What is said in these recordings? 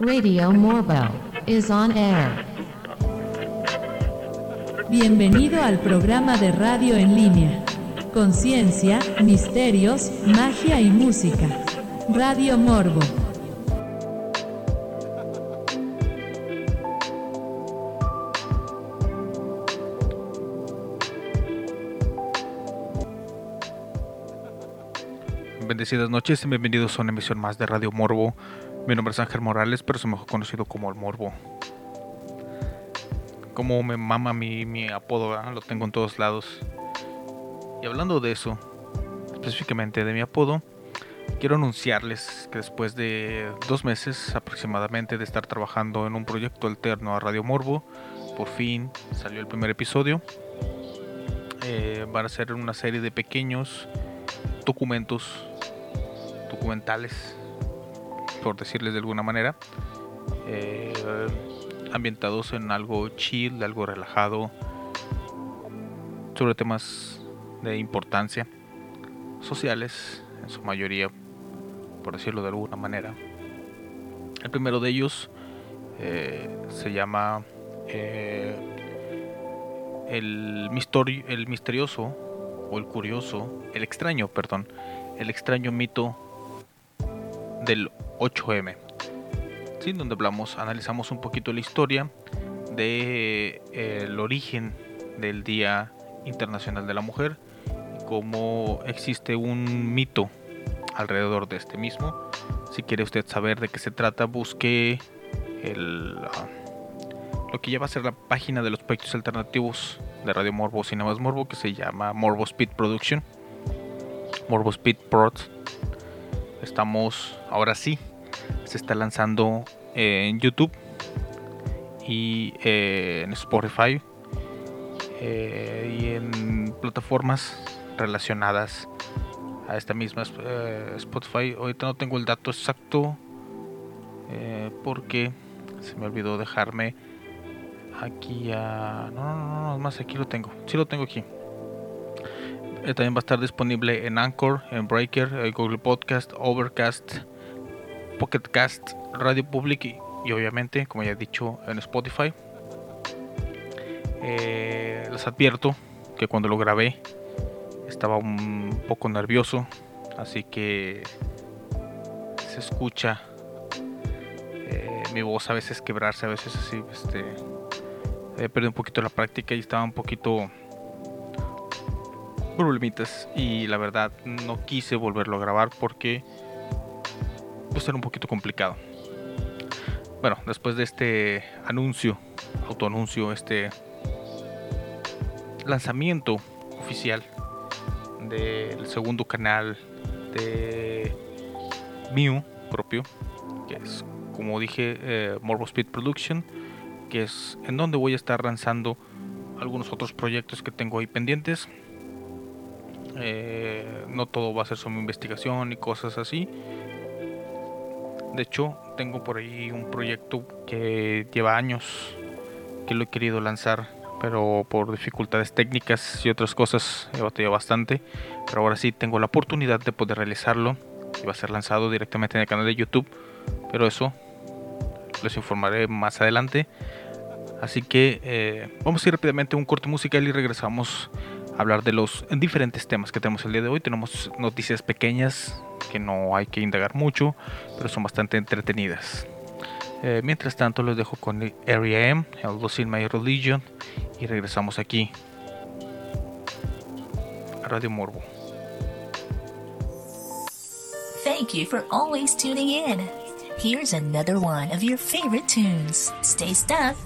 Radio Morbo is on air. Bienvenido al programa de radio en línea. Conciencia, misterios, magia y música. Radio Morbo. Bendecidas noches y bienvenidos a una emisión más de Radio Morbo. Mi nombre es Ángel Morales, pero soy mejor conocido como el Morbo. Como me mama mi, apodo, lo tengo en todos lados. Y hablando de eso, específicamente de mi apodo, quiero anunciarles que después de dos meses aproximadamente de estar trabajando en un proyecto alterno a Radio Morbo, por fin salió el primer episodio. Eh, van a ser una serie de pequeños documentos documentales, por decirles de alguna manera, eh, ambientados en algo chill, algo relajado, sobre temas de importancia sociales, en su mayoría, por decirlo de alguna manera. El primero de ellos eh, se llama eh, el, misterio, el misterioso o el curioso, el extraño, perdón, el extraño mito del 8M, ¿sí? donde hablamos, analizamos un poquito la historia de eh, origen del Día Internacional de la Mujer y cómo existe un mito alrededor de este mismo. Si quiere usted saber de qué se trata, busque lo que ya va a ser la página de los proyectos alternativos de Radio Morbo Cinemas Morbo que se llama Morbo Speed Production. Morbo Speed Prod estamos ahora sí se está lanzando en YouTube y eh, en Spotify eh, y en plataformas relacionadas a esta misma eh, Spotify. Ahorita no tengo el dato exacto porque se me olvidó dejarme aquí a... No, no, no, más aquí lo tengo. Sí lo tengo aquí. Eh, también va a estar disponible en Anchor, en Breaker, eh, Google Podcast, Overcast, Pocket Cast, Radio Public y, obviamente, como ya he dicho, en Spotify. Eh, les advierto que cuando lo grabé estaba un poco nervioso, así que se escucha mi voz a veces quebrarse, a veces así, este, he perdido un poquito la práctica y estaba un poquito problemitas y la verdad no quise volverlo a grabar porque pues era un poquito complicado. Bueno, después de este anuncio, autoanuncio, este lanzamiento oficial del segundo canal de mío propio, que es como dije eh, Morbo Speed Production, que es en donde voy a estar lanzando algunos otros proyectos que tengo ahí pendientes eh, no todo va a ser sobre investigación y cosas así. De hecho, tengo por ahí un proyecto que lleva años que lo he querido lanzar, pero por dificultades técnicas y otras cosas he batallado bastante. Pero ahora sí tengo la oportunidad de poder realizarlo y va a ser lanzado directamente en el canal de YouTube. Pero eso les informaré más adelante. Así que eh, vamos a ir rápidamente a un corte musical y regresamos hablar de los diferentes temas que tenemos el día de hoy. Tenemos noticias pequeñas que no hay que indagar mucho, pero son bastante entretenidas. Eh, mientras tanto, los dejo con Area M, el in My Religion, y regresamos aquí a Radio Morbo. Thank you for always tuning in. Here's another one of your favorite tunes. Stay stuck.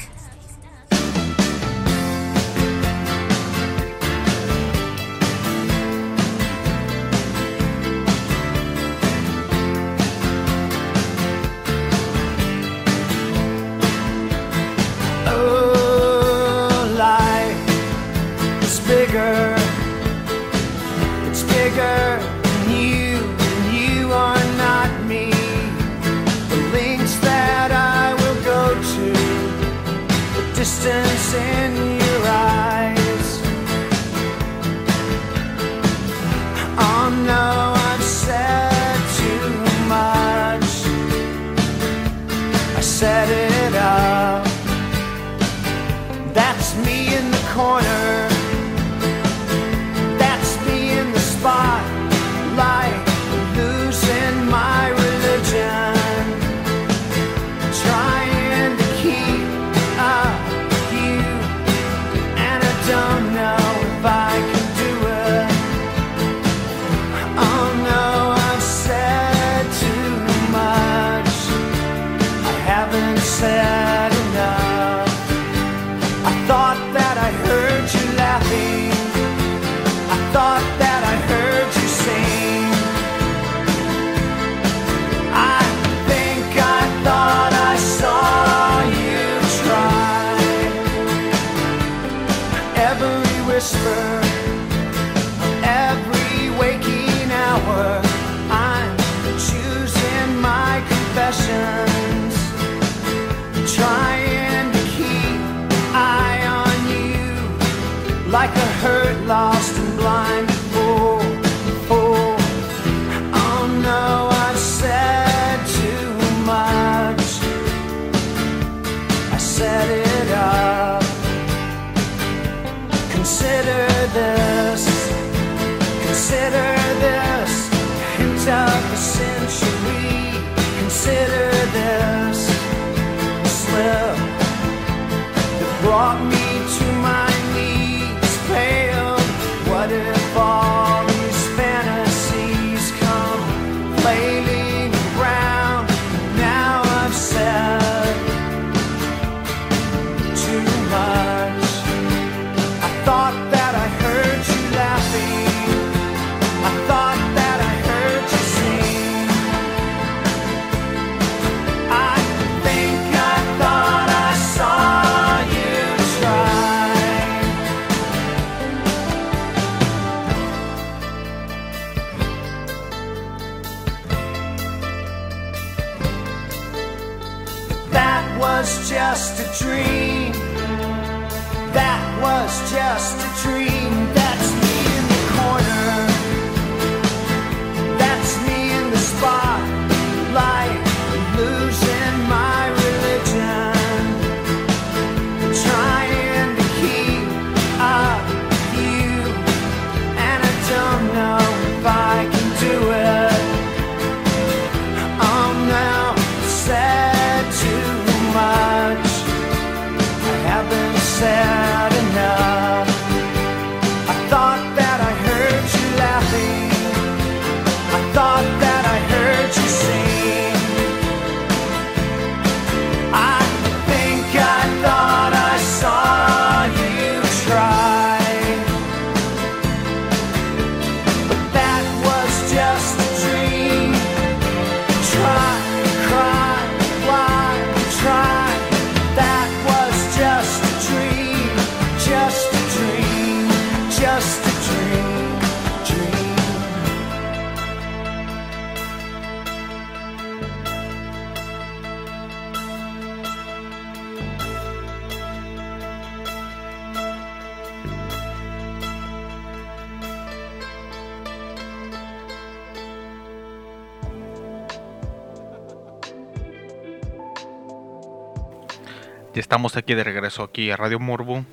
Estamos aquí de regreso aquí a Radio Morbo.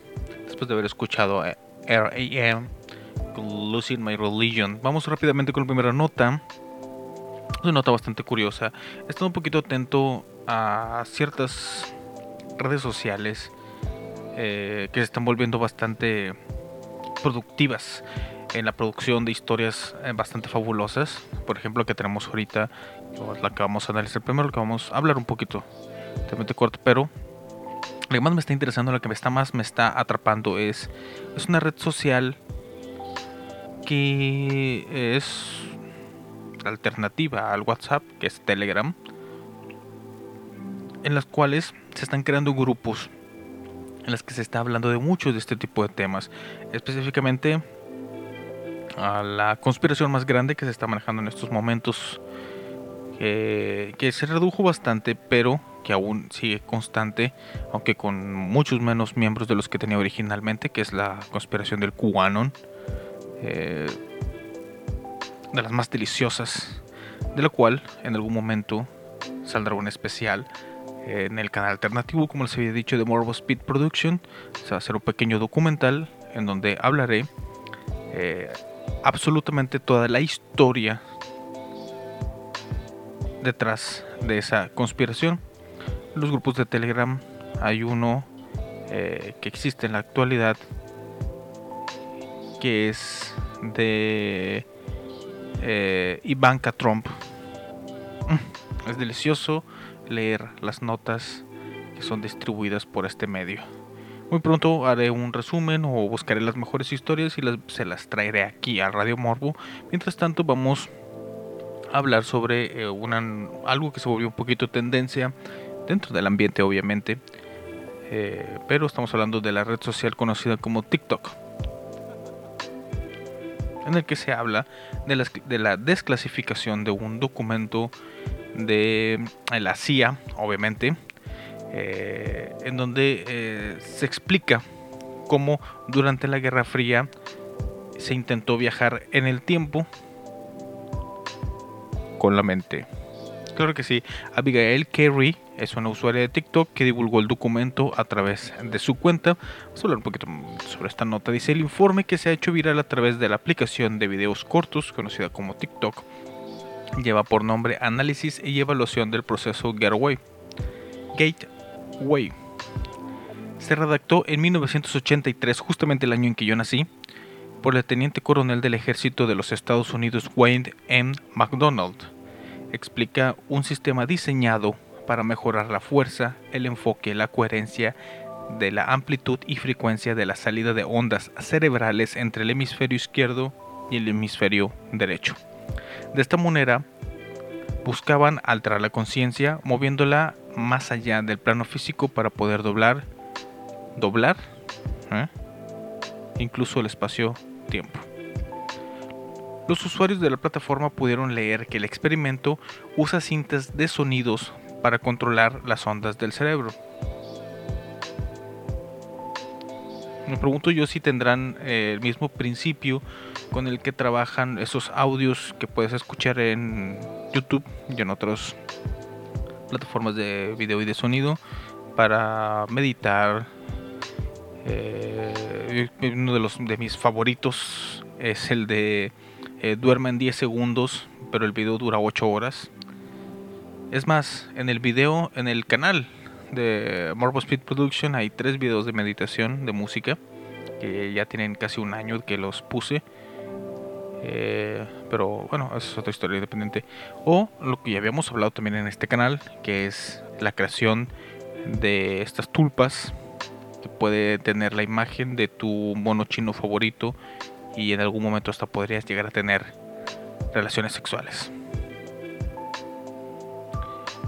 Después de haber escuchado R.A.M. con Losing My Religion. Vamos rápidamente con la primera nota. Es una nota bastante curiosa. He estado un poquito atento a ciertas redes sociales eh, que se están volviendo bastante productivas en la producción de historias eh, bastante fabulosas. Por ejemplo, que tenemos ahorita, la que vamos a analizar primero, que vamos a hablar un poquito, realmente corto, pero lo que más me está interesando, lo que me está más me está atrapando es, es una red social que es alternativa al WhatsApp, que es Telegram, en las cuales se están creando grupos en las que se está hablando de muchos de este tipo de temas, específicamente a la conspiración más grande que se está manejando en estos momentos, que, que se redujo bastante, pero que aún sigue constante, aunque con muchos menos miembros de los que tenía originalmente, que es la conspiración del QAnon, eh, de las más deliciosas, de la cual en algún momento saldrá un especial eh, en el canal alternativo, como les había dicho, de Morbo Speed Production. Se va a hacer un pequeño documental en donde hablaré eh, absolutamente toda la historia detrás de esa conspiración. Los grupos de Telegram hay uno eh, que existe en la actualidad que es de eh, Ivanka Trump. Mm, Es delicioso leer las notas que son distribuidas por este medio. Muy pronto haré un resumen o buscaré las mejores historias y las- se las traeré aquí a Radio Morbo. Mientras tanto vamos a hablar sobre eh, algo que se volvió un poquito tendencia dentro del ambiente obviamente. Eh, pero estamos hablando de la red social conocida como TikTok. En el que se habla de, la desclasificación de un documento de eh, la CIA, obviamente, eh, en donde se explica cómo durante la Guerra Fría se intentó viajar en el tiempo con la mente. Claro que sí, Abigail Carey es una usuaria de TikTok que divulgó el documento a través de su cuenta. Vamos a hablar un poquito sobre esta nota. Dice el informe que se ha hecho viral a través de la aplicación de videos cortos conocida como TikTok Lleva por nombre Análisis y Evaluación del Proceso Gateway. Gateway. Se redactó en 1983, justamente el año en que yo nací, por el teniente coronel del ejército de los Estados Unidos Wayne M. McDonald. Explica un sistema diseñado para mejorar la fuerza, el enfoque, la coherencia de la amplitud y frecuencia de la salida de ondas cerebrales entre el hemisferio izquierdo y el hemisferio derecho. De esta manera, buscaban alterar la conciencia moviéndola más allá del plano físico para poder doblar, doblar, ¿eh? incluso el espacio-tiempo. Los usuarios de la plataforma pudieron leer que el experimento usa cintas de sonidos para controlar las ondas del cerebro. Me pregunto yo si tendrán eh, el mismo principio con el que trabajan esos audios que puedes escuchar en YouTube y en otras plataformas de video y de sonido para meditar. Eh, uno de los de mis favoritos es el de eh, duerma en 10 segundos, pero el video dura 8 horas. Es más, en el video, en el canal de Marble Speed Production hay tres videos de meditación de música que ya tienen casi un año que los puse. Eh, pero bueno, es otra historia independiente. O lo que ya habíamos hablado también en este canal, que es la creación de estas tulpas que puede tener la imagen de tu mono chino favorito y en algún momento hasta podrías llegar a tener relaciones sexuales.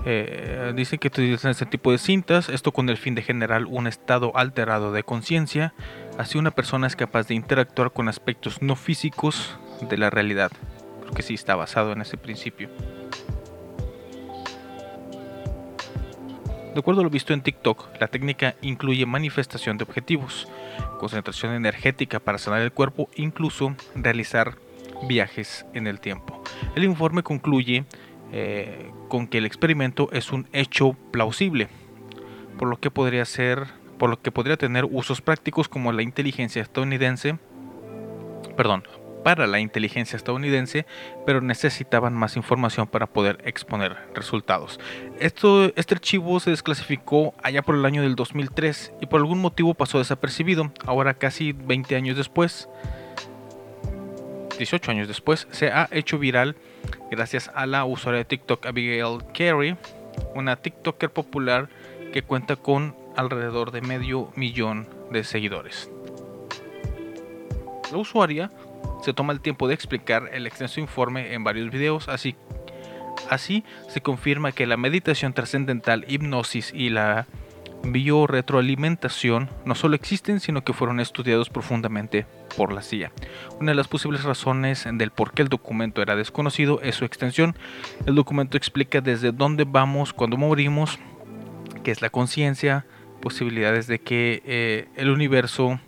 Eh, dicen que utilizan este tipo de cintas, esto con el fin de generar un estado alterado de conciencia, así una persona es capaz de interactuar con aspectos no físicos de la realidad, porque sí está basado en ese principio. De acuerdo a lo visto en TikTok, la técnica incluye manifestación de objetivos, concentración energética para sanar el cuerpo, incluso realizar viajes en el tiempo. El informe concluye eh, con que el experimento es un hecho plausible, por lo que podría ser, por lo que podría tener usos prácticos como la inteligencia estadounidense, perdón, para la inteligencia estadounidense, pero necesitaban más información para poder exponer resultados. Esto, este archivo se desclasificó allá por el año del 2003 y por algún motivo pasó desapercibido. Ahora casi 20 años después, 18 años después, se ha hecho viral gracias a la usuaria de TikTok Abigail Carey, una TikToker popular que cuenta con alrededor de medio millón de seguidores. La usuaria se toma el tiempo de explicar el extenso informe en varios videos, así, así se confirma que la meditación trascendental, hipnosis y la biorretroalimentación no solo existen, sino que fueron estudiados profundamente por la CIA. Una de las posibles razones del por qué el documento era desconocido es su extensión. El documento explica desde dónde vamos cuando morimos, qué es la conciencia, posibilidades de que eh, el universo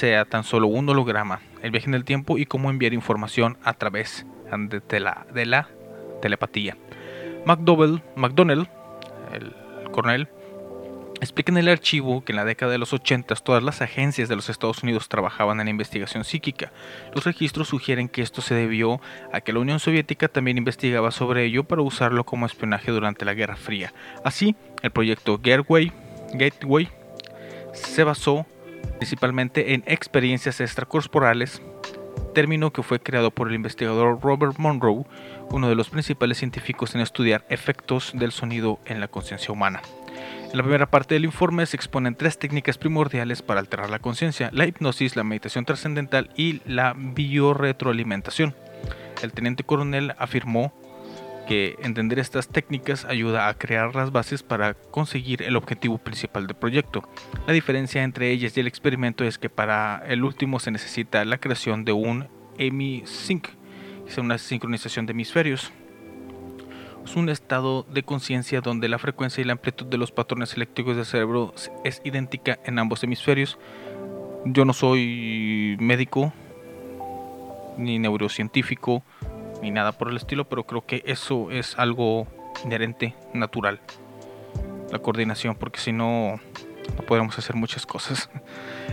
sea tan solo un holograma, el viaje en el tiempo y cómo enviar información a través de la, telepatía. McDowell, McDonnell, el coronel, explica en el archivo que en la década de los 80 todas las agencias de los Estados Unidos trabajaban en la investigación psíquica. Los registros sugieren que esto se debió a que la Unión Soviética también investigaba sobre ello para usarlo como espionaje durante la Guerra Fría. Así, el proyecto Gateway, Gateway se basó principalmente en experiencias extracorporales, término que fue creado por el investigador Robert Monroe, uno de los principales científicos en estudiar efectos del sonido en la conciencia humana. En la primera parte del informe se exponen tres técnicas primordiales para alterar la conciencia, la hipnosis, la meditación trascendental y la biorretroalimentación. El teniente coronel afirmó que entender estas técnicas ayuda a crear las bases para conseguir el objetivo principal del proyecto. La diferencia entre ellas y el experimento es que para el último se necesita la creación de un hemisync, es una sincronización de hemisferios. Es un estado de conciencia donde la frecuencia y la amplitud de los patrones eléctricos del cerebro es idéntica en ambos hemisferios. Yo no soy médico ni neurocientífico ni nada por el estilo, pero creo que eso es algo inherente, natural. La coordinación, porque si no, no podremos hacer muchas cosas.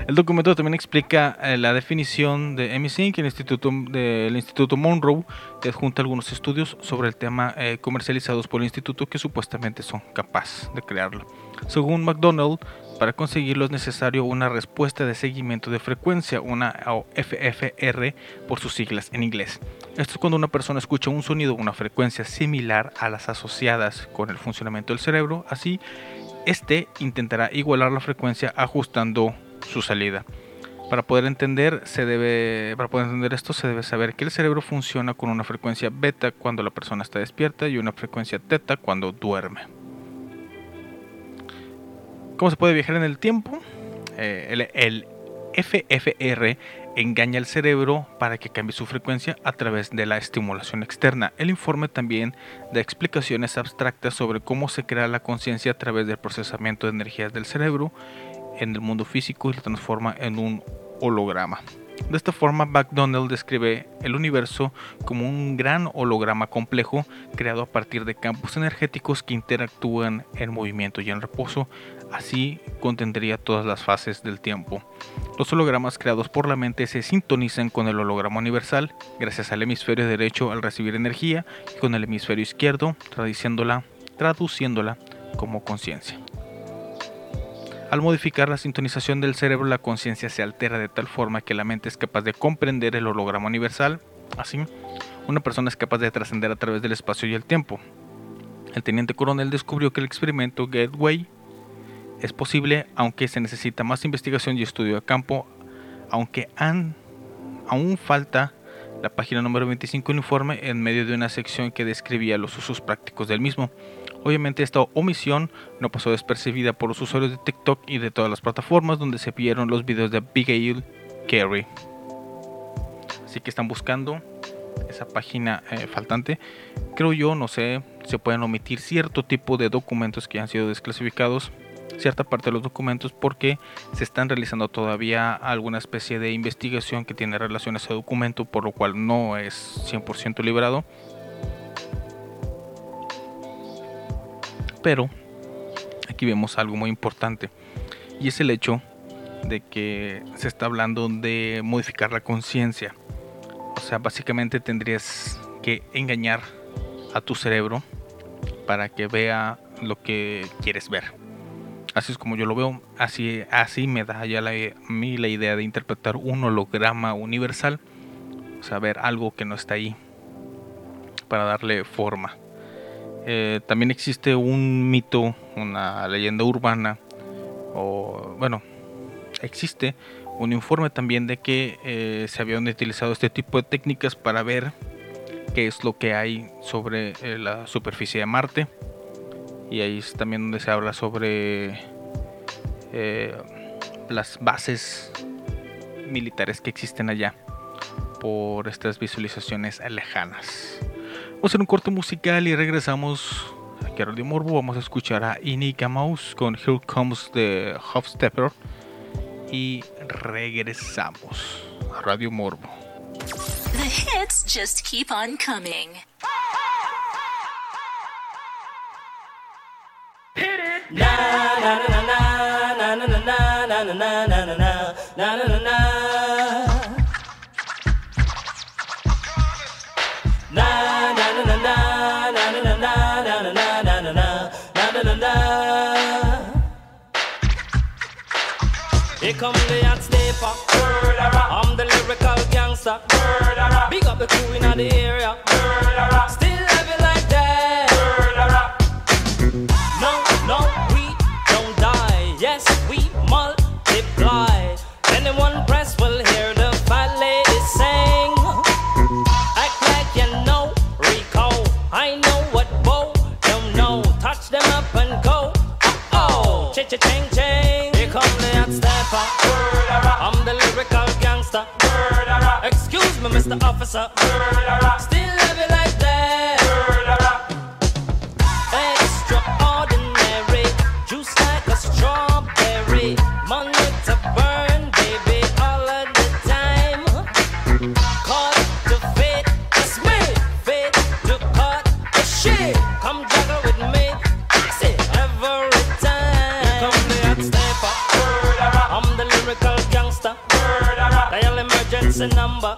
El documento también explica eh, la definición de EMI-Sync, el Instituto, del Instituto Monroe, que adjunta algunos estudios sobre el tema eh, comercializados por el instituto que supuestamente son capaces de crearlo. Según McDonald, para conseguirlo es necesario una respuesta de seguimiento de frecuencia, una FFR por sus siglas en inglés. Esto es cuando una persona escucha un sonido o una frecuencia similar a las asociadas con el funcionamiento del cerebro, así este intentará igualar la frecuencia ajustando su salida. Para poder entender, se debe, para poder entender esto se debe saber que el cerebro funciona con una frecuencia beta cuando la persona está despierta y una frecuencia teta cuando duerme. ¿Cómo se puede viajar en el tiempo? Eh, el, el FFR engaña al cerebro para que cambie su frecuencia a través de la estimulación externa. El informe también da explicaciones abstractas sobre cómo se crea la conciencia a través del procesamiento de energías del cerebro en el mundo físico y lo transforma en un holograma. De esta forma, McDonald describe el universo como un gran holograma complejo creado a partir de campos energéticos que interactúan en movimiento y en reposo, así contendría todas las fases del tiempo. Los hologramas creados por la mente se sintonizan con el holograma universal gracias al hemisferio derecho al recibir energía y con el hemisferio izquierdo traduciéndola, traduciéndola como conciencia. Al modificar la sintonización del cerebro, la conciencia se altera de tal forma que la mente es capaz de comprender el holograma universal. Así, una persona es capaz de trascender a través del espacio y el tiempo. El teniente coronel descubrió que el experimento Gateway es posible, aunque se necesita más investigación y estudio de campo, aunque aún falta la página número 25 del informe en medio de una sección que describía los usos prácticos del mismo. Obviamente esta omisión no pasó despercibida por los usuarios de TikTok y de todas las plataformas donde se vieron los videos de Abigail Carey. Así que están buscando esa página eh, faltante. Creo yo, no sé, se pueden omitir cierto tipo de documentos que han sido desclasificados, cierta parte de los documentos porque se están realizando todavía alguna especie de investigación que tiene relación a ese documento, por lo cual no es 100% liberado. Pero aquí vemos algo muy importante y es el hecho de que se está hablando de modificar la conciencia. O sea, básicamente tendrías que engañar a tu cerebro para que vea lo que quieres ver. Así es como yo lo veo, así, así me da ya la, a mí la idea de interpretar un holograma universal, o sea, ver algo que no está ahí para darle forma. Eh, también existe un mito, una leyenda urbana, o bueno, existe un informe también de que eh, se habían utilizado este tipo de técnicas para ver qué es lo que hay sobre eh, la superficie de Marte. Y ahí es también donde se habla sobre las bases militares que existen allá por estas visualizaciones lejanas. Vamos a hacer un corte musical y regresamos aquí a Radio Morbo. Vamos a escuchar a Inika Mouse con Here Comes the Stepper y regresamos a Radio Morbo. The hits just keep on coming. Here come the hot stepper. I'm the lyrical gangster. Murderer. Big up the crew in the area. Murderer. Still it like that. No, no, we don't die. Yes, we multiply. Anyone press will hear the fat lady sing. Act like you know Rico. I know what Bo don't know. Touch them up and go. Oh, cha cha ching ching. Here come the hot stepper. I'm the lyrical gangster. Excuse me, Mr. Officer. Still love it like number.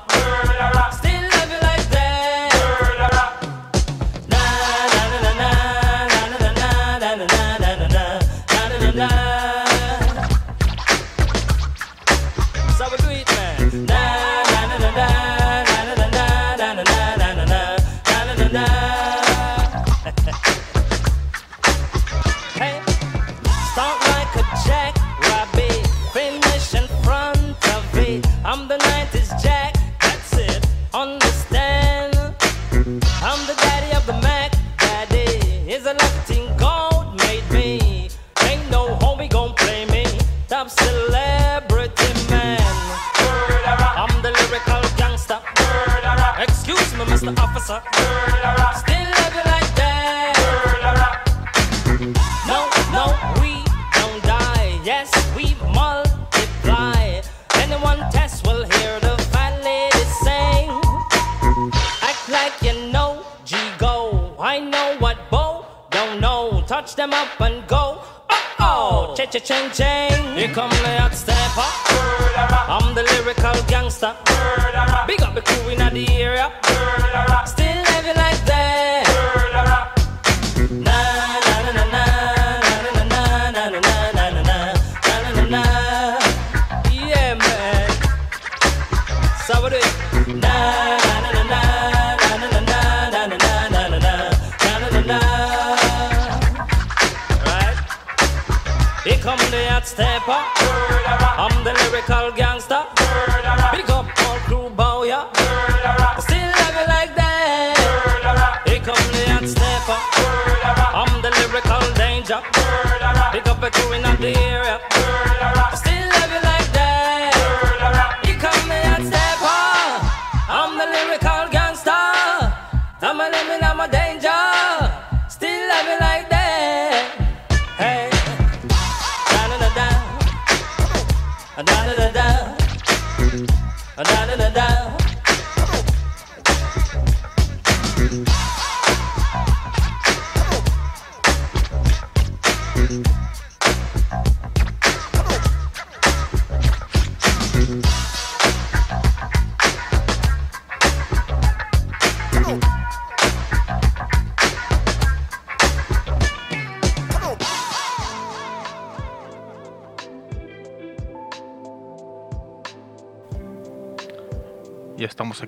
I'm the lyrical gangster. Murderer. Big up the crew in the area. Murderer. Still living like that. Murderer. Here come the hot stepper. I'm the lyrical gang. Papa doing out the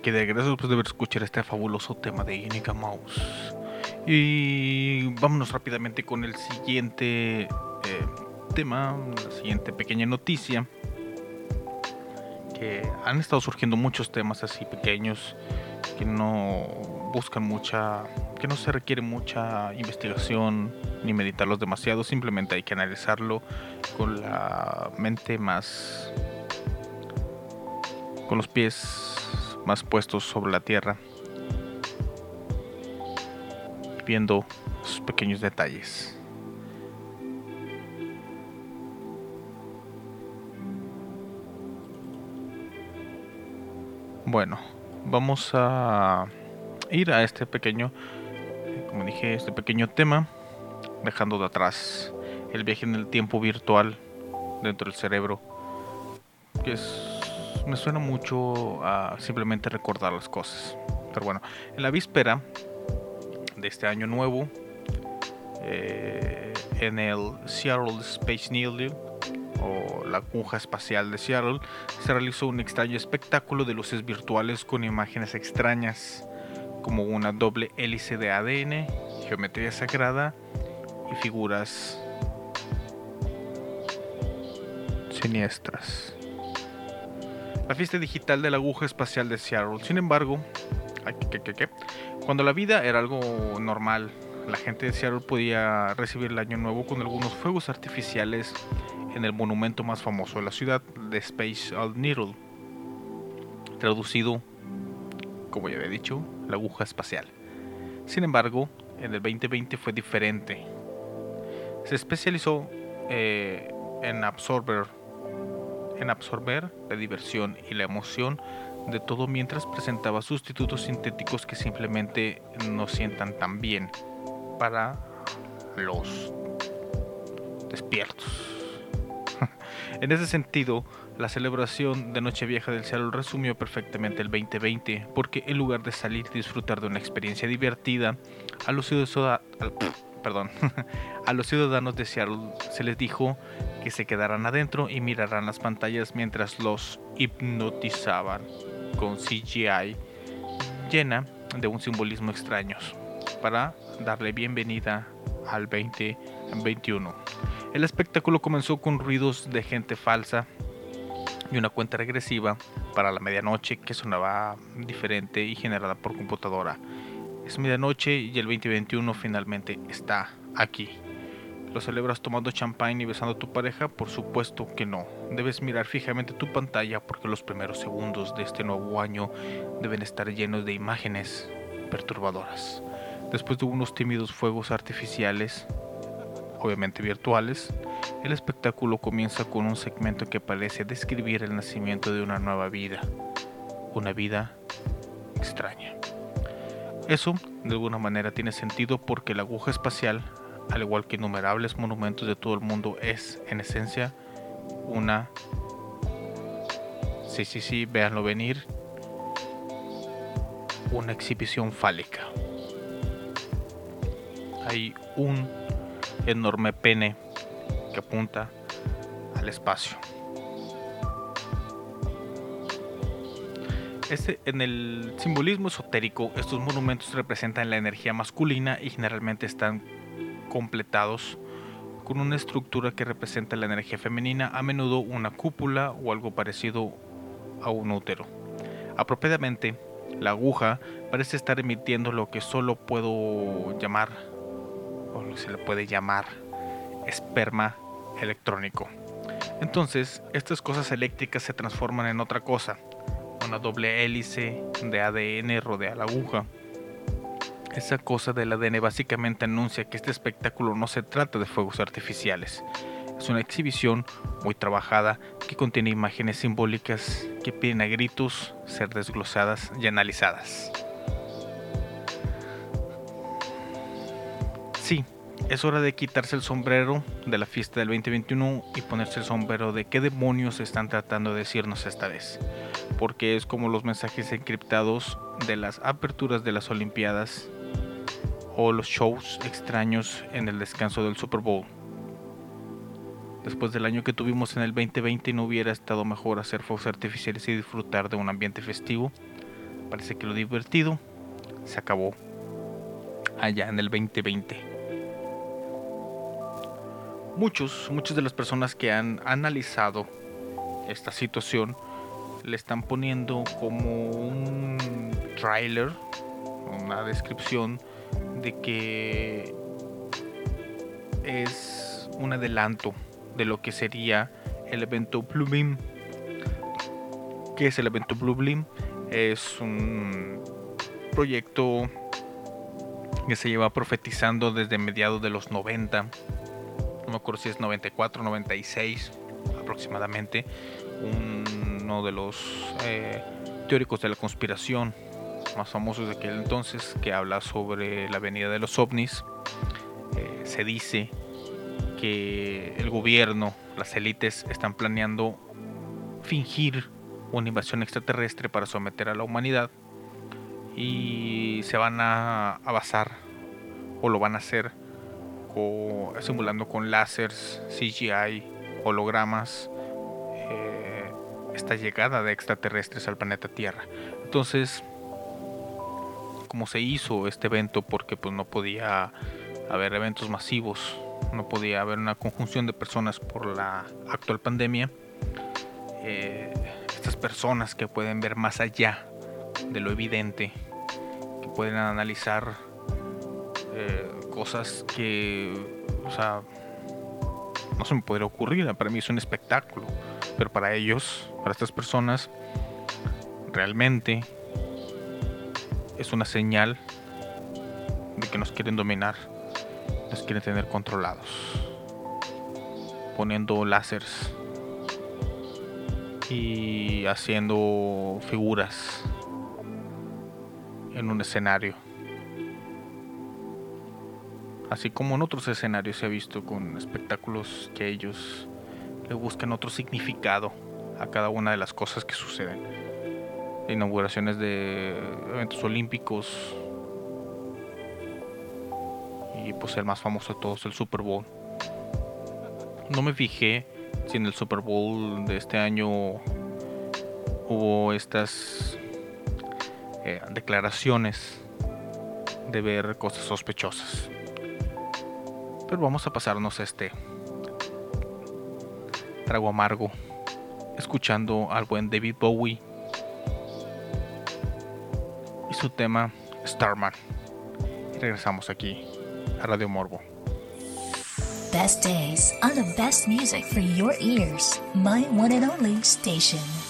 aquí de regreso después de ver escuchar este fabuloso tema de Inica Mouse. Y vámonos rápidamente con el siguiente eh, tema, la siguiente pequeña noticia. Que han estado surgiendo muchos temas así pequeños que no buscan mucha, que no se requiere mucha investigación ni meditarlos demasiado, simplemente hay que analizarlo con la mente más con los pies más puestos sobre la tierra, viendo sus pequeños detalles. Bueno, vamos a ir a este pequeño, como dije, este pequeño tema, dejando de atrás el viaje en el tiempo virtual dentro del cerebro, que es me suena mucho a simplemente recordar las cosas. Pero bueno, en la víspera de este año nuevo, eh, en el Seattle Space Needle o la aguja espacial de Seattle, se realizó un extraño espectáculo de luces virtuales con imágenes extrañas, como una doble hélice de ADN, geometría sagrada y figuras siniestras la fiesta digital de la aguja espacial de Seattle. Sin embargo, cuando la vida era algo normal, la gente de Seattle podía recibir el año nuevo con algunos fuegos artificiales en el monumento más famoso de la ciudad, de Space Needle, traducido, como ya había dicho, la aguja espacial. Sin embargo, en el 2020 fue diferente. Se especializó eh, en Absorber en absorber la diversión y la emoción de todo mientras presentaba sustitutos sintéticos que simplemente no sientan tan bien para los despiertos. en ese sentido, la celebración de Nochevieja del Cielo resumió perfectamente el 2020, porque en lugar de salir y disfrutar de una experiencia divertida, a los ciudadanos, perdón, a los ciudadanos de Seattle se les dijo que se quedaran adentro y miraran las pantallas mientras los hipnotizaban con CGI llena de un simbolismo extraño para darle bienvenida al 2021. El espectáculo comenzó con ruidos de gente falsa y una cuenta regresiva para la medianoche que sonaba diferente y generada por computadora. Es medianoche y el 2021 finalmente está aquí. ¿Lo celebras tomando champán y besando a tu pareja? Por supuesto que no. Debes mirar fijamente tu pantalla porque los primeros segundos de este nuevo año deben estar llenos de imágenes perturbadoras. Después de unos tímidos fuegos artificiales, obviamente virtuales, el espectáculo comienza con un segmento que parece describir el nacimiento de una nueva vida, una vida extraña. Eso, de alguna manera, tiene sentido porque la aguja espacial al igual que innumerables monumentos de todo el mundo, es en esencia una... Sí, sí, sí, véanlo venir. Una exhibición fálica. Hay un enorme pene que apunta al espacio. En el simbolismo esotérico, estos monumentos representan la energía masculina y generalmente están completados con una estructura que representa la energía femenina, a menudo una cúpula o algo parecido a un útero. Apropiadamente, la aguja parece estar emitiendo lo que solo puedo llamar, o se le puede llamar, esperma electrónico. Entonces, estas cosas eléctricas se transforman en otra cosa. Una doble hélice de ADN rodea la aguja esa cosa del ADN básicamente anuncia que este espectáculo no se trata de fuegos artificiales. Es una exhibición muy trabajada que contiene imágenes simbólicas que piden a gritos ser desglosadas y analizadas. Es hora de quitarse el sombrero de la fiesta del 2021 y ponerse el sombrero de qué demonios están tratando de decirnos esta vez. Porque es como los mensajes encriptados de las aperturas de las Olimpiadas o los shows extraños en el descanso del Super Bowl. Después del año que tuvimos en el 2020 no hubiera estado mejor hacer fuegos artificiales y disfrutar de un ambiente festivo. Parece que lo divertido se acabó allá en el 2020. Muchos, muchas de las personas que han analizado esta situación le están poniendo como un trailer, una descripción de que es un adelanto de lo que sería el evento Blue Beam. ¿Qué es el evento Blue Beam? Es un proyecto que se lleva profetizando desde mediados de los 90. No me acuerdo si es 94, 96 aproximadamente. Uno de los eh, teóricos de la conspiración más famosos de aquel entonces, que habla sobre la venida de los ovnis. Eh, se dice que el gobierno, las élites, están planeando fingir una invasión extraterrestre para someter a la humanidad y se van a, basar o lo van a hacer simulando con láseres, CGI, hologramas, eh, esta llegada de extraterrestres al planeta Tierra. Entonces, cómo se hizo este evento porque pues no podía haber eventos masivos, no podía haber una conjunción de personas por la actual pandemia. Eh, estas personas que pueden ver más allá de lo evidente, que pueden analizar eh, cosas que, o sea, no se me podría ocurrir. Para mí es un espectáculo, pero para ellos, para estas personas, realmente es una señal de que nos quieren dominar, nos quieren tener controlados, poniendo láseres y haciendo figuras en un escenario así como en otros escenarios se ha visto con espectáculos que ellos le buscan otro significado a cada una de las cosas que suceden. Inauguraciones de eventos olímpicos y pues el más famoso de todos, el Super Bowl. No me fijé si en el Super Bowl de este año hubo estas eh, declaraciones de ver cosas sospechosas. Pero vamos a pasarnos este trago amargo escuchando al buen David Bowie y su tema Starman. Y regresamos aquí a Radio Morbo. Best days on the best music for your ears. My one and only station.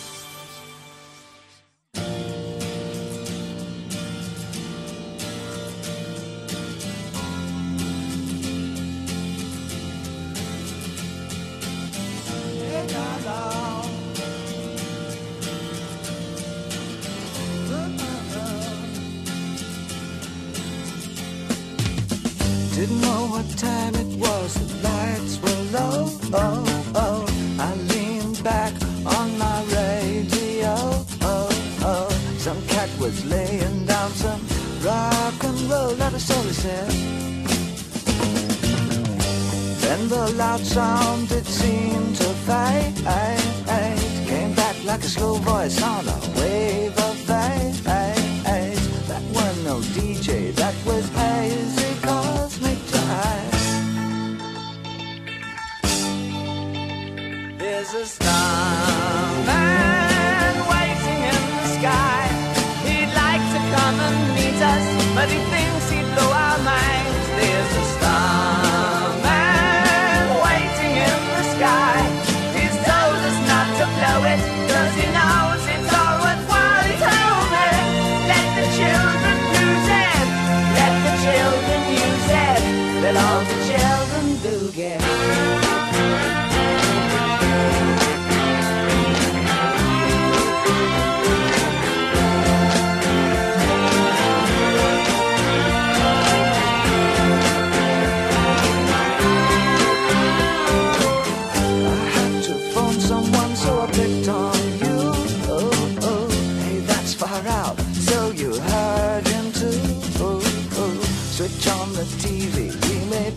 on the TV. We may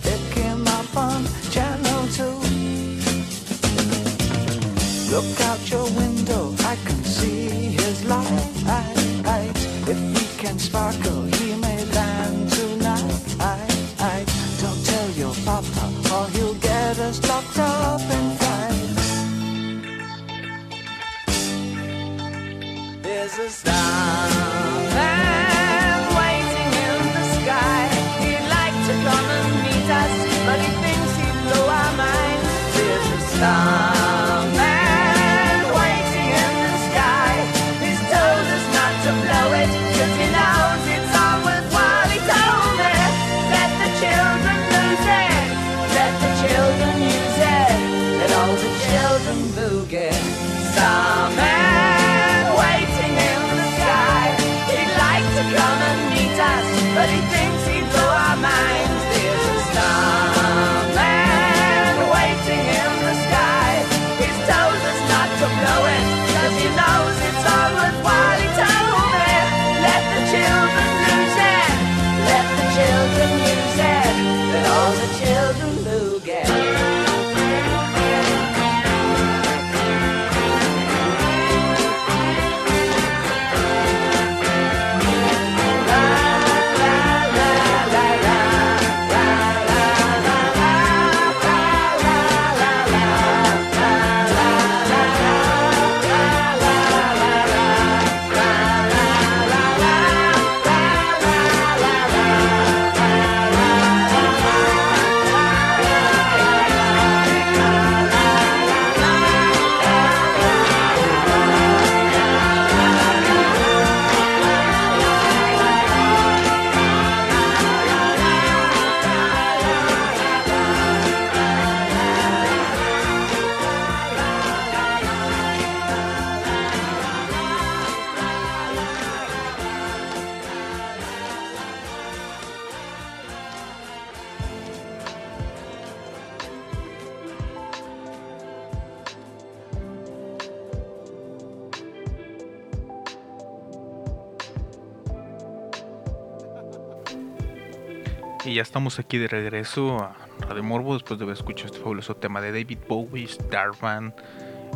estamos aquí de regreso a Radio Morbo después de haber escuchado este fabuloso tema de David Bowie, Starman.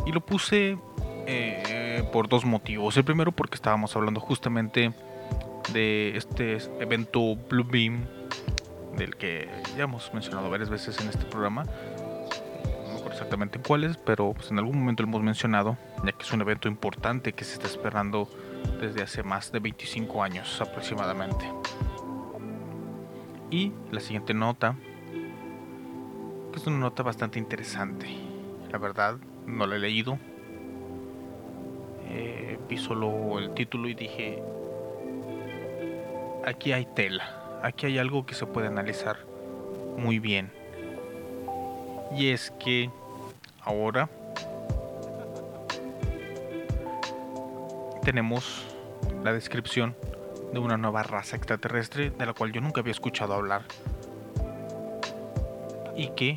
Y lo puse eh, por dos motivos. El primero porque estábamos hablando justamente de este evento Blue Beam, del que ya hemos mencionado varias veces en este programa. No me acuerdo exactamente en cuáles, pero pues en algún momento lo hemos mencionado, ya que es un evento importante que se está esperando desde hace más de 25 años aproximadamente. Y la siguiente nota, que es una nota bastante interesante. La verdad, no la he leído. Eh, vi solo el título y dije, aquí hay tela, aquí hay algo que se puede analizar muy bien. Y es que ahora tenemos la descripción de una nueva raza extraterrestre de la cual yo nunca había escuchado hablar. Y que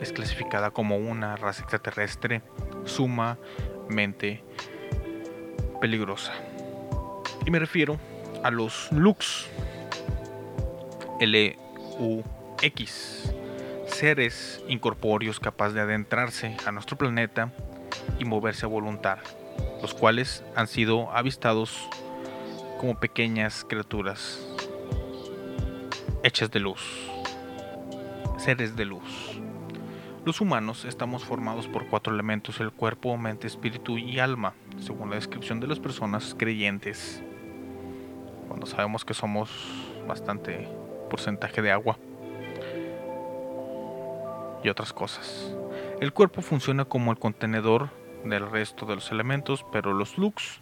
es clasificada como una raza extraterrestre sumamente peligrosa. Y me refiero a los Lux, L-U-X, seres incorpóreos capaces de adentrarse a nuestro planeta y moverse a voluntad, los cuales han sido avistados como pequeñas criaturas hechas de luz, seres de luz. Los humanos estamos formados por cuatro elementos, el cuerpo, mente, espíritu y alma, según la descripción de las personas creyentes. Cuando sabemos que somos bastante porcentaje de agua y otras cosas. El cuerpo funciona como el contenedor del resto de los elementos, pero los lux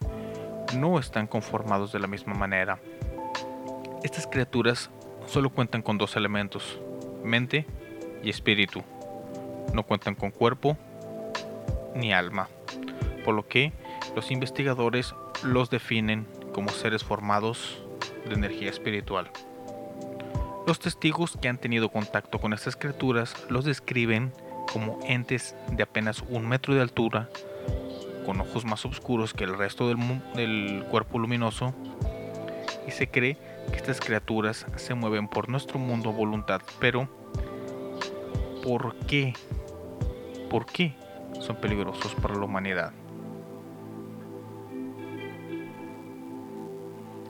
no están conformados de la misma manera. Estas criaturas solo cuentan con dos elementos, mente y espíritu. No cuentan con cuerpo ni alma, por lo que los investigadores los definen como seres formados de energía espiritual. Los testigos que han tenido contacto con estas criaturas los describen como entes de apenas un metro de altura, con ojos más oscuros que el resto del, del cuerpo luminoso, y se cree que estas criaturas se mueven por nuestro mundo a voluntad. Pero, ¿por qué? ¿Por qué son peligrosos para la humanidad?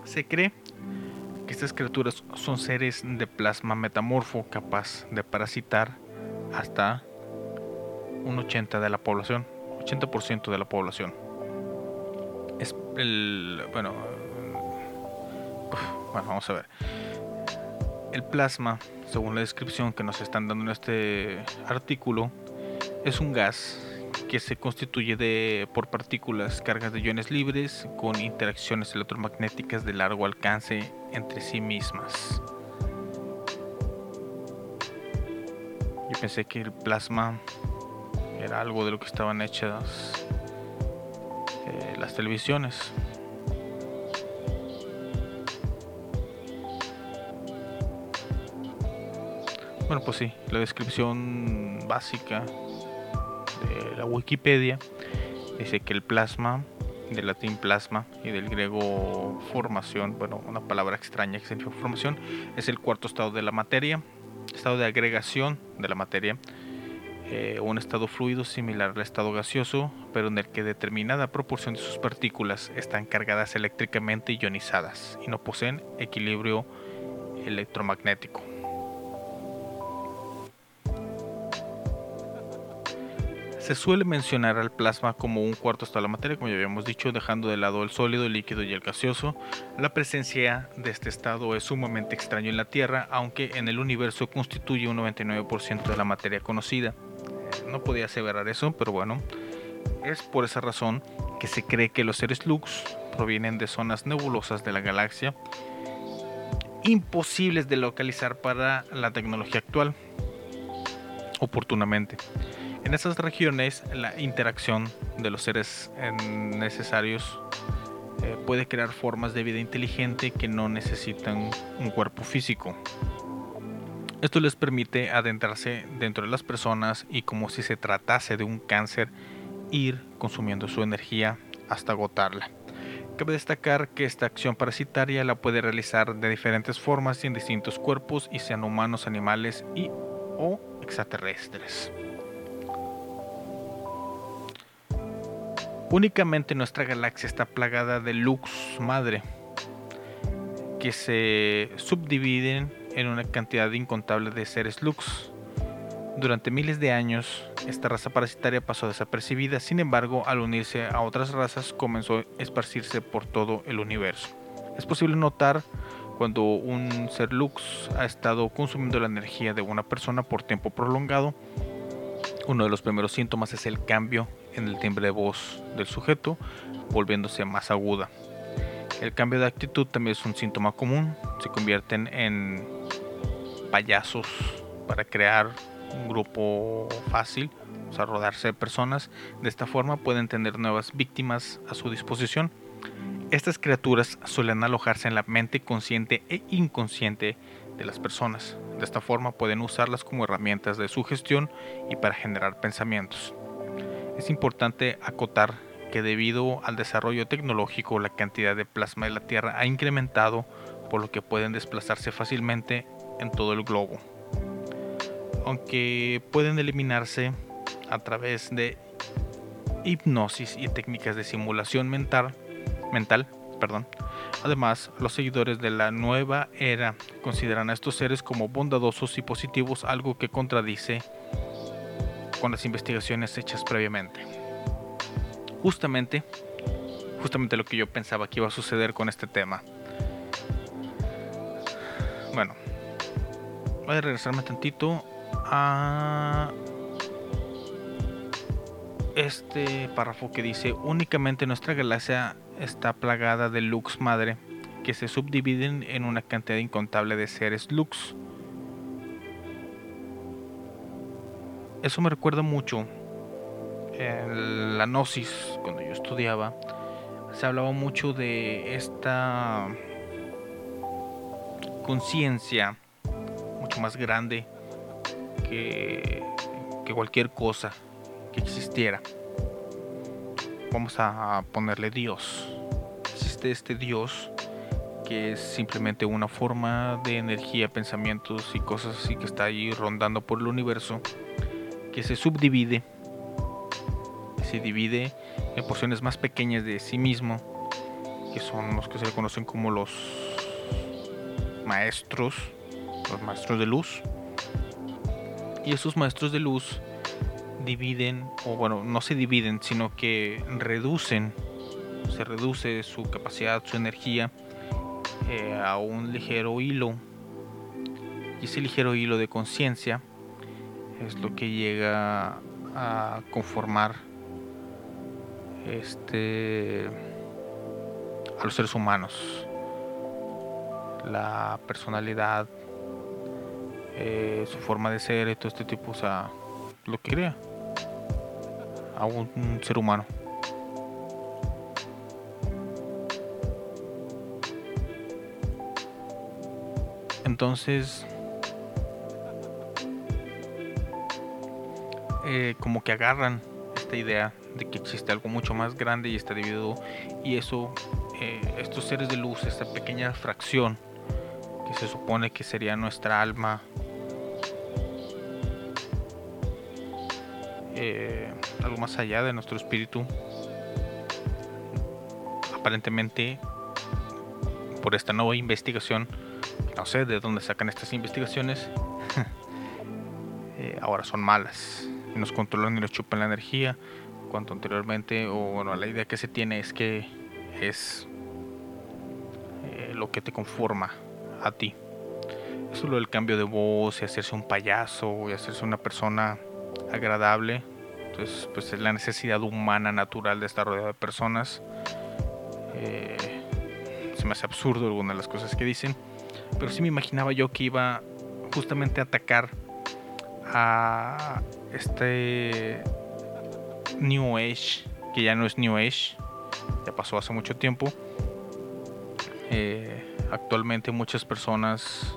Se cree que estas criaturas son seres de plasma metamorfo capaz de parasitar hasta un 80 de la población, 80% de la población. Es el bueno, bueno, vamos a ver. El plasma, según la descripción que nos están dando en este artículo, es un gas que se constituye de, por partículas cargas de iones libres con interacciones electromagnéticas de largo alcance entre sí mismas. Yo pensé que el plasma era algo de lo que estaban hechas eh, las televisiones. Bueno, pues sí, la descripción básica de la Wikipedia dice que el plasma, del latín plasma y del griego formación, bueno, una palabra extraña que significa formación, es el cuarto estado de la materia, estado de agregación de la materia, eh, un estado fluido similar al estado gaseoso, pero en el que determinada proporción de sus partículas están cargadas eléctricamente ionizadas y no poseen equilibrio electromagnético. Se suele mencionar al plasma como un cuarto estado de la materia, como ya habíamos dicho, dejando de lado el sólido, el líquido y el gaseoso. La presencia de este estado es sumamente extraño en la Tierra, aunque en el universo constituye un 99% de la materia conocida. No podía aseverar eso, pero bueno, es por esa razón que se cree que los seres Lux provienen de zonas nebulosas de la galaxia, imposibles de localizar para la tecnología actual, oportunamente. En esas regiones la interacción de los seres necesarios eh, puede crear formas de vida inteligente que no necesitan un cuerpo físico. Esto les permite adentrarse dentro de las personas y como si se tratase de un cáncer, ir consumiendo su energía hasta agotarla. Cabe destacar que esta acción parasitaria la puede realizar de diferentes formas y en distintos cuerpos, y sean humanos, animales y o extraterrestres. Únicamente nuestra galaxia está plagada de lux madre, que se subdividen en una cantidad incontable de seres lux. Durante miles de años, esta raza parasitaria pasó desapercibida, sin embargo, al unirse a otras razas comenzó a esparcirse por todo el universo. Es posible notar cuando un ser lux ha estado consumiendo la energía de una persona por tiempo prolongado. Uno de los primeros síntomas es el cambio en el timbre de voz del sujeto, volviéndose más aguda. El cambio de actitud también es un síntoma común. Se convierten en payasos para crear un grupo fácil, o sea, rodarse de personas. De esta forma pueden tener nuevas víctimas a su disposición. Estas criaturas suelen alojarse en la mente consciente e inconsciente de las personas. De esta forma pueden usarlas como herramientas de sugestión y para generar pensamientos. Es importante acotar que debido al desarrollo tecnológico la cantidad de plasma de la Tierra ha incrementado por lo que pueden desplazarse fácilmente en todo el globo. Aunque pueden eliminarse a través de hipnosis y técnicas de simulación mental, mental perdón. Además, los seguidores de la nueva era consideran a estos seres como bondadosos y positivos, algo que contradice con las investigaciones hechas previamente. Justamente, justamente lo que yo pensaba que iba a suceder con este tema. Bueno, voy a regresarme tantito a este párrafo que dice únicamente nuestra galaxia está plagada de lux madre que se subdividen en una cantidad incontable de seres lux eso me recuerda mucho en la gnosis cuando yo estudiaba se hablaba mucho de esta conciencia mucho más grande que, que cualquier cosa que existiera. Vamos a ponerle Dios. Existe este Dios que es simplemente una forma de energía, pensamientos y cosas así que está ahí rondando por el universo que se subdivide, se divide en porciones más pequeñas de sí mismo, que son los que se conocen como los maestros, los maestros de luz. Y esos maestros de luz dividen, o bueno, no se dividen, sino que reducen, se reduce su capacidad, su energía eh, a un ligero hilo. Y ese ligero hilo de conciencia es lo que llega a conformar este a los seres humanos la personalidad eh, su forma de ser y todo este tipo o sea lo que crea a un, ser humano. Entonces Eh, como que agarran esta idea de que existe algo mucho más grande y está dividido y eso eh, estos seres de luz esta pequeña fracción que se supone que sería nuestra alma eh, algo más allá de nuestro espíritu aparentemente por esta nueva investigación no sé de dónde sacan estas investigaciones ahora son malas nos controlan y nos chupan la energía, cuando anteriormente, o bueno, la idea que se tiene es que es eh, lo que te conforma a ti. Eso lo del cambio de voz y hacerse un payaso y hacerse una persona agradable. Entonces, pues es la necesidad humana natural de estar rodeado de personas. Eh, se me hace absurdo algunas de las cosas que dicen. Pero sí me imaginaba yo que iba justamente a atacar a este New Age, que ya no es New Age, ya pasó hace mucho tiempo. Eh, actualmente muchas personas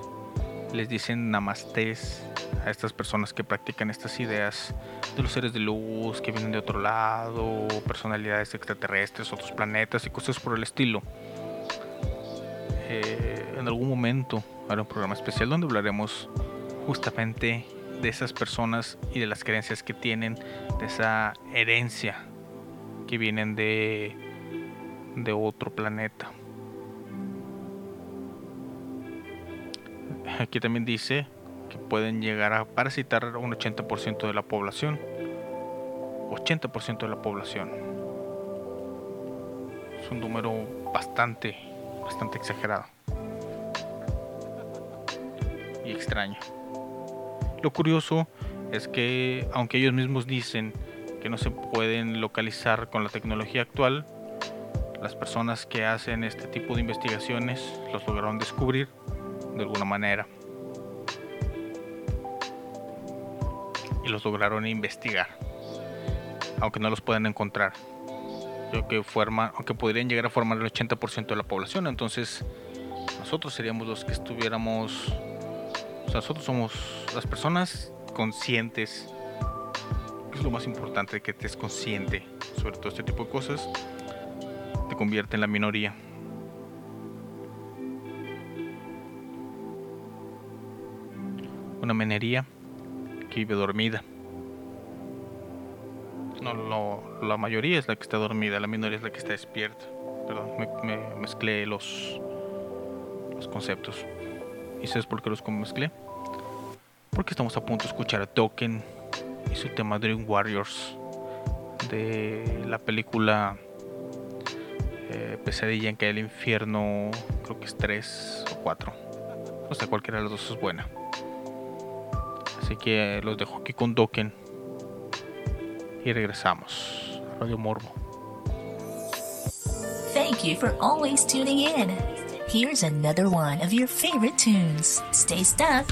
les dicen namastés a estas personas que practican estas ideas de los seres de luz que vienen de otro lado, personalidades extraterrestres, otros planetas y cosas por el estilo. Eh, en algún momento haré un programa especial donde hablaremos justamente de esas personas y de las creencias que tienen, de esa herencia que vienen de, de otro planeta. Aquí también dice que pueden llegar a parasitar un 80% de la población. 80% de la población. Es un número bastante, bastante exagerado. Y extraño. Lo curioso es que, aunque ellos mismos dicen que no se pueden localizar con la tecnología actual, las personas que hacen este tipo de investigaciones los lograron descubrir de alguna manera. Los lograron investigar. Aunque no los puedan encontrar. Creo que forman, aunque podrían llegar a formar el 80% de la población. Entonces, nosotros seríamos los que estuviéramos. nosotros somos las personas conscientes. Es lo más importante que te es consciente sobre todo este tipo de cosas. Te convierte en la minoría. una menería que vive dormida. No, lo, la mayoría es la que está dormida, la minoría es la que está despierta. Perdón, me mezclé los, los conceptos. ¿Y sabes por qué los mezclé? Porque estamos a punto de escuchar a Token y su tema Dream Warriors de la película eh, Pesadilla en que el infierno, creo que es 3 o 4. O sea, cualquiera de los dos es buena. Así que los dejo aquí con Dokken. Y regresamos. Radio Morbo. Thank you for always tuning in. Here's another one of your favorite tunes. Stay stuck.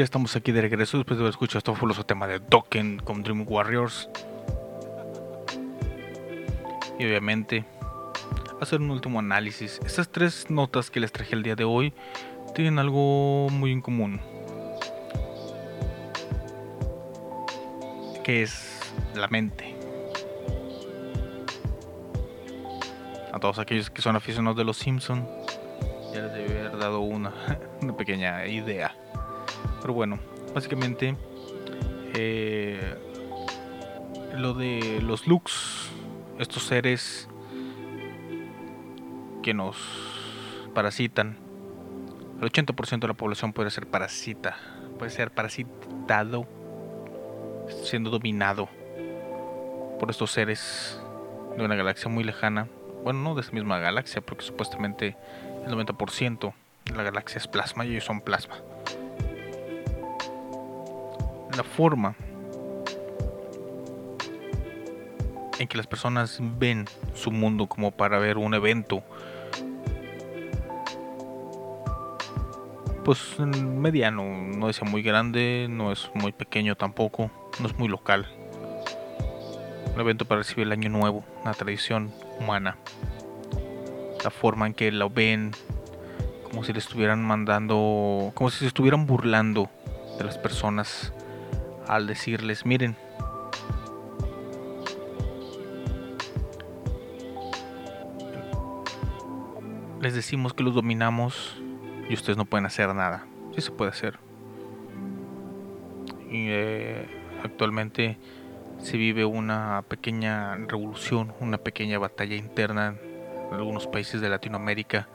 Ya estamos aquí de regreso después de haber escuchado este fabuloso tema de Dokken con Dream Warriors. Y obviamente hacer un último análisis. Estas tres notas que les traje el día de hoy tienen algo muy en común. Que es la mente. A todos aquellos que son aficionados de los Simpson ya les debe haber dado una pequeña idea. Pero bueno, básicamente eh, lo de los looks, estos seres que nos parasitan. El 80% de la población puede ser parasita, puede ser parasitado, siendo dominado por estos seres de una galaxia muy lejana. Bueno, no de esa misma galaxia, porque supuestamente el 90% de la galaxia es plasma y ellos son plasma. La forma en que las personas ven su mundo como para ver un evento pues mediano, no es muy grande, no es muy pequeño tampoco, no es muy local. Un evento para recibir el año nuevo, una tradición humana. La forma en que lo ven, como si le estuvieran mandando, como si se estuvieran burlando de las personas al decirles, miren, les decimos que los dominamos y ustedes no pueden hacer nada. Sí se puede hacer. Y, eh, actualmente se vive una pequeña revolución, una pequeña batalla interna en algunos países de Latinoamérica,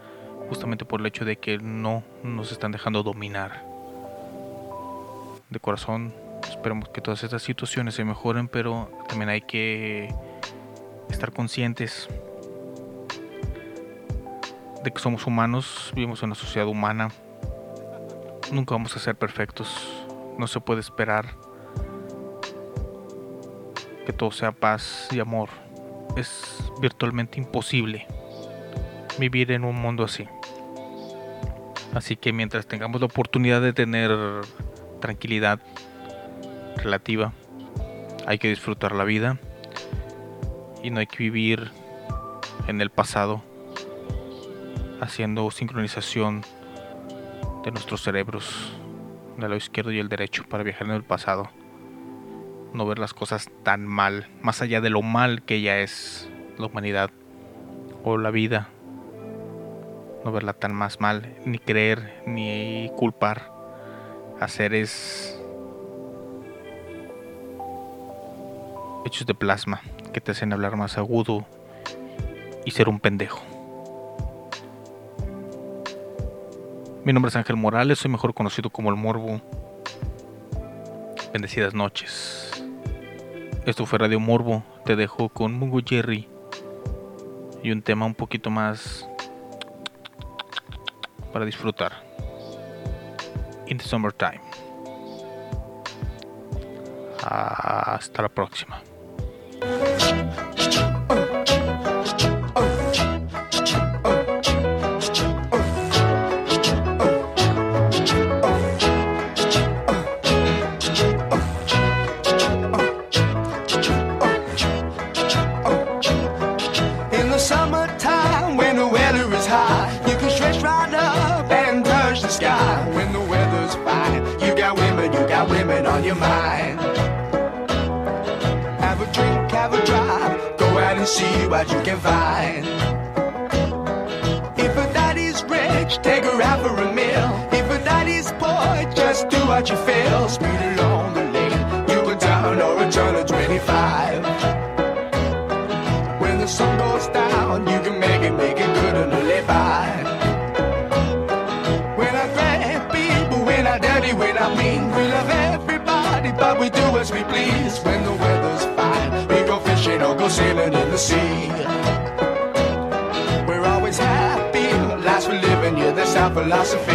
justamente por el hecho de que no nos están dejando dominar. De corazón, esperemos que todas estas situaciones se mejoren, pero también hay que estar conscientes de que somos humanos, vivimos en una sociedad humana, nunca vamos a ser perfectos, no se puede esperar que todo sea paz y amor. Es virtualmente imposible vivir en un mundo así. Así que mientras tengamos la oportunidad de tener tranquilidad relativa, hay que disfrutar la vida y no hay que vivir en el pasado haciendo sincronización de nuestros cerebros, del lado izquierdo y el derecho, para viajar en el pasado. No ver las cosas tan mal, más allá de lo mal que ya es la humanidad o la vida. No verla tan más mal, ni creer, ni culpar a seres hechos de plasma que te hacen hablar más agudo y ser un pendejo. Mi nombre es Ángel Morales, soy mejor conocido como el Morbo. Bendecidas noches. Esto fue Radio Morbo. Te dejo con Mungo Jerry y un tema un poquito más para disfrutar. In the summertime. Hasta la próxima. What you can find. If a daddy's rich, take her out for a meal. If a daddy's poor, just do what you feel. Speed along the lane, you go down or a turn of 25. When the sun goes down, you can make it, make it good and live by. When I grab people, when I dirty, when I mean, we love everybody, but we do as we please. When the weather's fine, we go fishing or go sailing in the sea. Philosophy.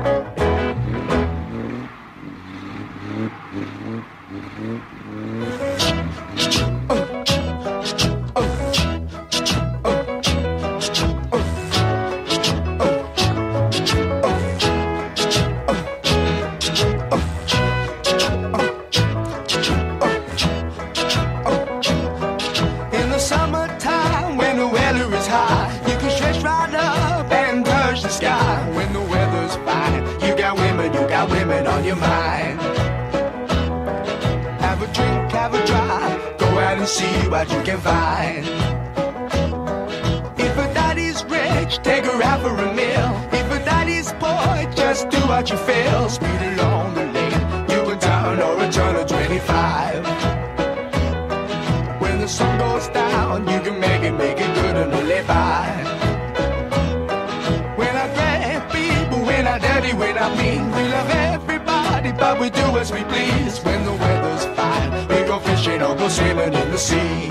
And see what you can find. If a daddy's rich, take her out for a meal. If a daddy's poor, just do what you feel. Speed along the lane, you can turn or return to 25. When the sun goes down, you can make it, make it good and live by. When I grab people, when I daddy, when I mean, we love everybody, but we do as we please. When the fishing or go sailing in the sea.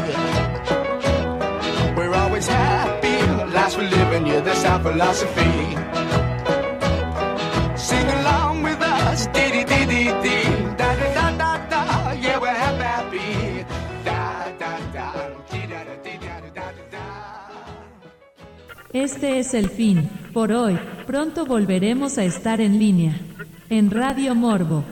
We're always happy, last we're living, yeah, that's our philosophy. Sing along with us, dee dee dee dee da da da da da, yeah, we're happy, da da da, dee da da da da da da. Este es el fin, por hoy. Pronto volveremos a estar en línea. En Radio Morbo.